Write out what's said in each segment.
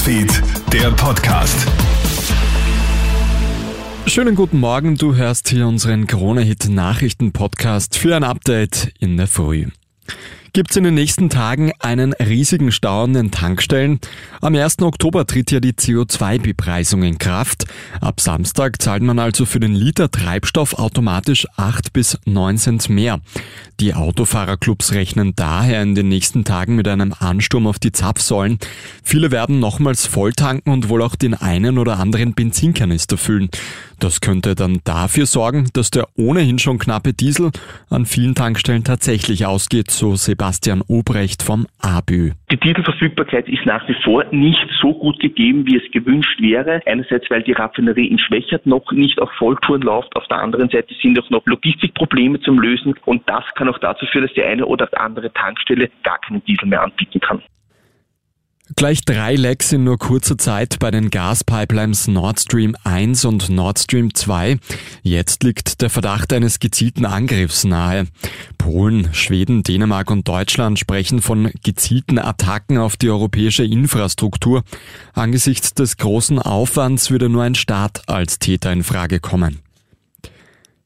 Newsfeed, der Podcast. Schönen guten Morgen, du hörst hier unseren Corona-Hit Nachrichten-Podcast für ein Update in der Früh gibt es in den nächsten Tagen einen riesigen Stau an den Tankstellen. Am 1. Oktober tritt ja die CO2-Bepreisung in Kraft. Ab Samstag zahlt man also für den Liter Treibstoff automatisch 8 bis 9 Cent mehr. Die Autofahrerclubs rechnen daher in den nächsten Tagen mit einem Ansturm auf die Zapfsäulen. Viele werden nochmals volltanken und wohl auch den einen oder anderen Benzinkanister füllen. Das könnte dann dafür sorgen, dass der ohnehin schon knappe Diesel an vielen Tankstellen tatsächlich ausgeht, so Sebastian Obrecht vom ABÜ. Die Dieselverfügbarkeit ist nach wie vor nicht so gut gegeben, wie es gewünscht wäre. Einerseits, weil die Raffinerie in Schwächert noch nicht auf Volltouren läuft. Auf der anderen Seite sind auch noch Logistikprobleme zum Lösen. Und das kann auch dazu führen, dass die eine oder andere Tankstelle gar keinen Diesel mehr anbieten kann. Gleich drei Lecks in nur kurzer Zeit bei den Gaspipelines Nord Stream 1 und Nord Stream 2. Jetzt liegt der Verdacht eines gezielten Angriffs nahe. Polen, Schweden, Dänemark und Deutschland sprechen von gezielten Attacken auf die europäische Infrastruktur. Angesichts des großen Aufwands würde nur ein Staat als Täter in Frage kommen.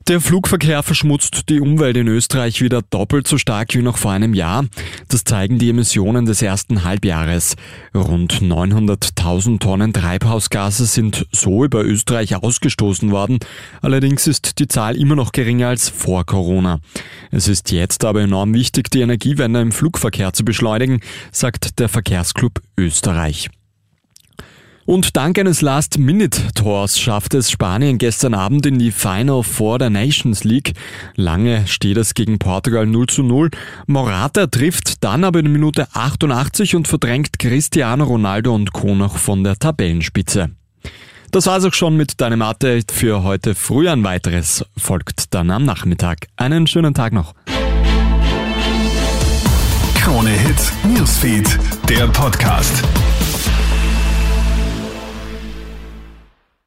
Der Flugverkehr verschmutzt die Umwelt in Österreich wieder doppelt so stark wie noch vor einem Jahr. Das zeigen die Emissionen des ersten Halbjahres. Rund 900.000 Tonnen Treibhausgase sind so über Österreich ausgestoßen worden. Allerdings ist die Zahl immer noch geringer als vor Corona. Es ist jetzt aber enorm wichtig, die Energiewende im Flugverkehr zu beschleunigen, sagt der Verkehrsclub Österreich. Und dank eines Last-Minute-Tors schafft es Spanien gestern Abend in die Final Four der Nations League. Lange steht es gegen Portugal 0 zu 0. Morata trifft dann aber in Minute 88 und verdrängt Cristiano Ronaldo und Co. noch von der Tabellenspitze. Das war's auch schon mit deinem Update für heute früh. Ein weiteres folgt dann am Nachmittag. Einen schönen Tag noch. Krone Hits, Newsfeed, der Podcast.